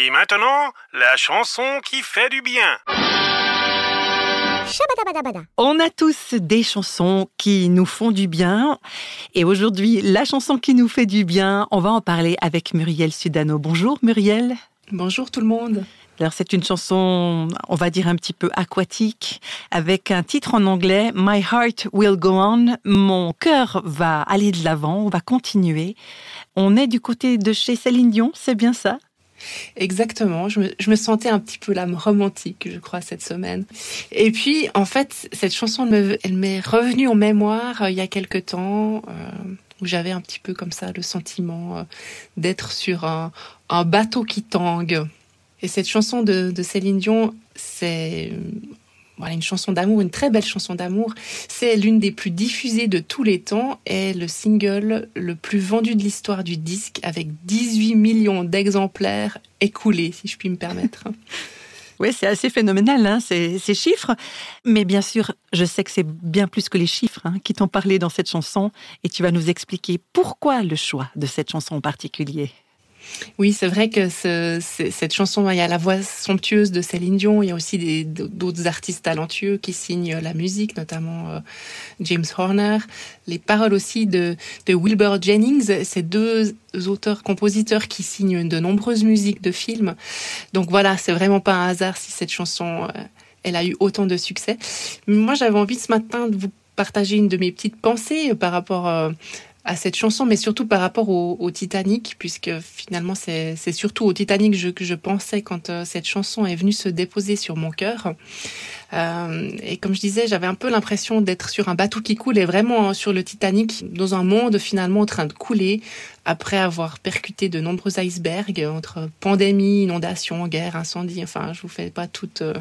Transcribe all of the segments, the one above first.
Et maintenant, la chanson qui fait du bien. On a tous des chansons qui nous font du bien. Et aujourd'hui, la chanson qui nous fait du bien, on va en parler avec Muriel Sudano. Bonjour Muriel. Bonjour tout le monde. Alors c'est une chanson, on va dire un petit peu aquatique, avec un titre en anglais, My Heart Will Go On. Mon cœur va aller de l'avant, on va continuer. On est du côté de chez Céline Dion, c'est bien ça? Exactement, je me, sentais un petit peu l'âme romantique, je crois, cette semaine. Et puis, en fait, cette chanson, elle m'est revenue en mémoire euh, il y a quelque temps, euh, où j'avais un petit peu comme ça le sentiment euh, d'être sur un, bateau qui tangue. Et cette chanson de Céline Dion, c'est voilà, une chanson d'amour, une très belle chanson d'amour. C'est l'une des plus diffusées de tous les temps et le single le plus vendu de l'histoire du disque avec 18 millions d'exemplaires écoulés, si je puis me permettre. Oui, c'est assez phénoménal, hein, ces, chiffres. Mais bien sûr, je sais que c'est bien plus que les chiffres hein, qui t'ont parlé dans cette chanson. Et tu vas nous expliquer pourquoi le choix de cette chanson en particulier. Oui, c'est vrai que cette chanson, il y a la voix somptueuse de Céline Dion, il y a aussi d'autres artistes talentueux qui signent la musique, notamment euh, James Horner. Les paroles aussi de, Wilbur Jennings, ces deux auteurs-compositeurs qui signent de nombreuses musiques de films. Donc voilà, c'est vraiment pas un hasard si cette chanson, euh, elle a eu autant de succès. Moi, j'avais envie ce matin de vous partager une de mes petites pensées par rapport euh, à cette chanson, mais surtout par rapport au, Titanic, puisque finalement c'est surtout au Titanic que je pensais quand euh, cette chanson est venue se déposer sur mon cœur. Euh, et comme je disais, j'avais un peu l'impression d'être sur un bateau qui coule et vraiment hein, sur le Titanic, dans un monde finalement en train de couler, après avoir percuté de nombreux icebergs entre pandémie, inondation, guerre, incendie. Enfin, je vous fais pas toute euh,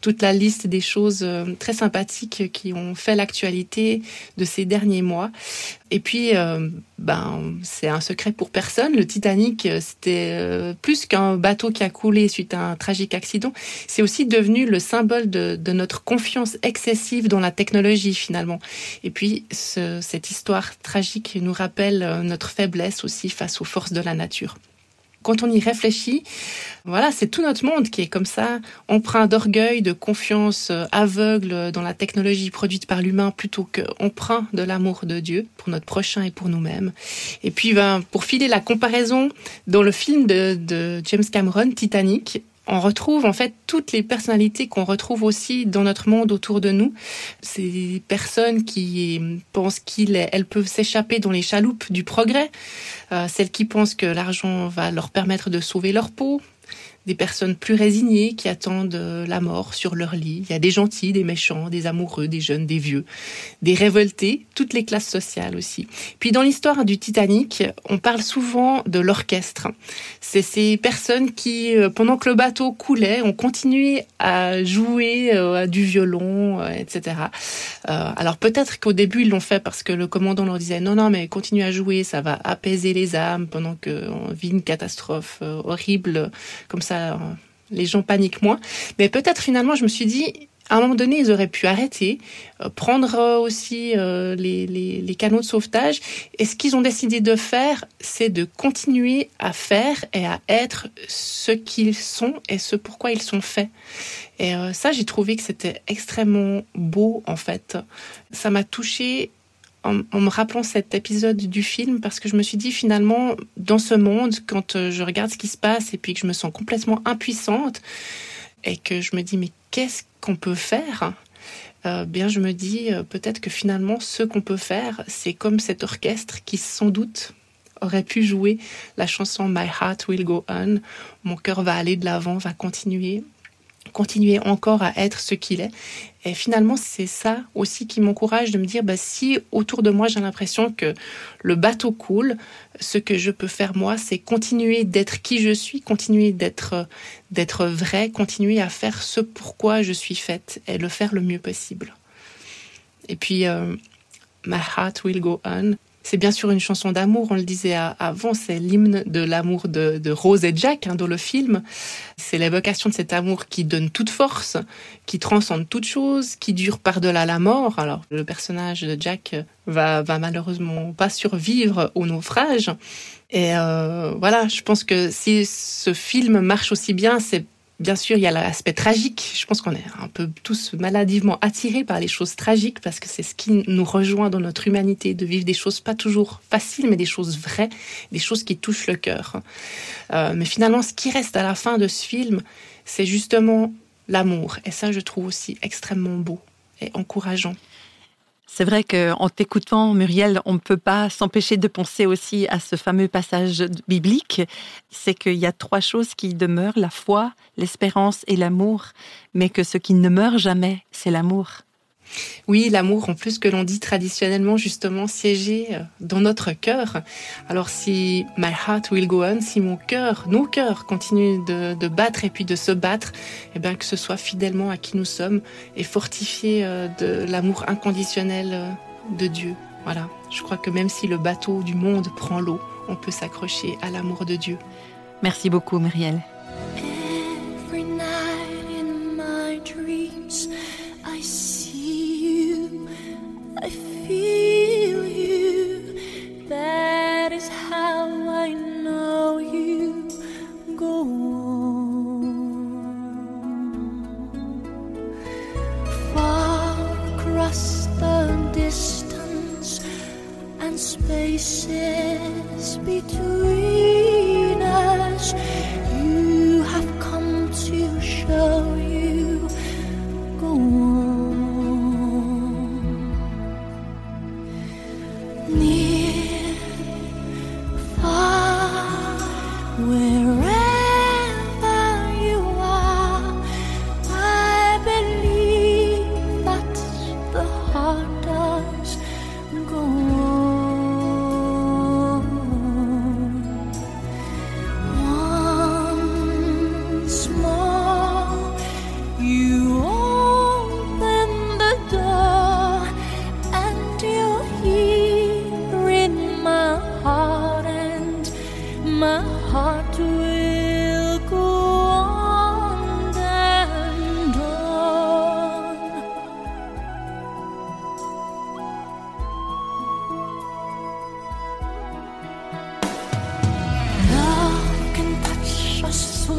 toute la liste des choses euh, très sympathiques qui ont fait l'actualité de ces derniers mois. Et puis, ben, c'est un secret pour personne. Le Titanic, c'était plus qu'un bateau qui a coulé suite à un tragique accident. C'est aussi devenu le symbole de, notre confiance excessive dans la technologie finalement. Et puis, ce, cette histoire tragique nous rappelle notre faiblesse aussi face aux forces de la nature. Quand on y réfléchit, voilà, c'est tout notre monde qui est comme ça, empreint d'orgueil, de confiance euh, aveugle dans la technologie produite par l'humain plutôt qu'emprunt de l'amour de Dieu pour notre prochain et pour nous-mêmes. Et puis, ben, pour filer la comparaison, dans le film de James Cameron, Titanic, on retrouve en fait toutes les personnalités qu'on retrouve aussi dans notre monde autour de nous. Ces personnes qui pensent qu'elles peuvent s'échapper dans les chaloupes du progrès, euh, celles qui pensent que l'argent va leur permettre de sauver leur peau, des personnes plus résignées qui attendent euh, la mort sur leur lit. Il y a des gentils, des méchants, des amoureux, des jeunes, des vieux, des révoltés, toutes les classes sociales aussi. Puis dans l'histoire du Titanic, on parle souvent de l'orchestre. C'est ces personnes qui, euh, pendant que le bateau coulait, ont continué à jouer euh, du violon, etc. Alors peut-être qu'au début ils l'ont fait parce que le commandant leur disait non non mais continue à jouer, ça va apaiser les âmes pendant qu'on vit une catastrophe horrible comme ça les gens paniquent moins. Mais peut-être finalement, je me suis dit, à un moment donné, ils auraient pu arrêter, euh, prendre euh, aussi euh, les, les, canaux de sauvetage. Et ce qu'ils ont décidé de faire, c'est de continuer à faire et à être ce qu'ils sont et ce pourquoi ils sont faits. Et ça, j'ai trouvé que c'était extrêmement beau, en fait. Ça m'a touchée en, me rappelant cet épisode du film parce que je me suis dit finalement dans ce monde quand euh, je regarde ce qui se passe et puis que je me sens complètement impuissante et que je me dis mais qu'est-ce qu'on peut faire? Euh, bien je me dis euh, peut-être que finalement ce qu'on peut faire c'est comme cet orchestre qui sans doute aurait pu jouer la chanson My Heart Will Go On mon cœur va aller de l'avant va continuer continuer encore à être ce qu'il est. Et finalement, c'est ça aussi qui m'encourage de me dire, bah, si autour de moi j'ai l'impression que le bateau coule, ce que je peux faire moi, c'est continuer d'être qui je suis, continuer d'être d'être vrai, continuer à faire ce pourquoi je suis faite et le faire le mieux possible. Et puis, euh, my heart will go on. C'est bien sûr une chanson d'amour, on le disait avant, c'est l'hymne de l'amour de, Rose et Jack hein, dans le film. C'est l'évocation de cet amour qui donne toute force, qui transcende toute chose, qui dure par-delà la mort. Alors le personnage de Jack va, va malheureusement pas survivre au naufrage. Et euh, voilà, je pense que si ce film marche aussi bien, c'est Bien sûr, il y a l'aspect tragique. Je pense qu'on est un peu tous maladivement attirés par les choses tragiques parce que c'est ce qui nous rejoint dans notre humanité, de vivre des choses pas toujours faciles, mais des choses vraies, des choses qui touchent le cœur. Euh, mais finalement, ce qui reste à la fin de ce film, c'est justement l'amour. Et ça, je trouve aussi extrêmement beau et encourageant. C'est vrai qu'en t'écoutant, Muriel, on ne peut pas s'empêcher de penser aussi à ce fameux passage biblique. C'est qu'il y a trois choses qui demeurent, la foi, l'espérance et l'amour, mais que ce qui ne meurt jamais, c'est l'amour. Oui, l'amour, en plus que l'on dit traditionnellement justement siéger euh, dans notre cœur. Alors si my heart will go on, si mon cœur, nos cœurs continuent de, battre et puis de se battre, eh bien que ce soit fidèlement à qui nous sommes et fortifié euh, de l'amour inconditionnel euh, de Dieu. Voilà, je crois que même si le bateau du monde prend l'eau, on peut s'accrocher à l'amour de Dieu. Merci beaucoup, Muriel. feel you. That is how I know you go on. Far across the distance and spaces between.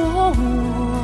我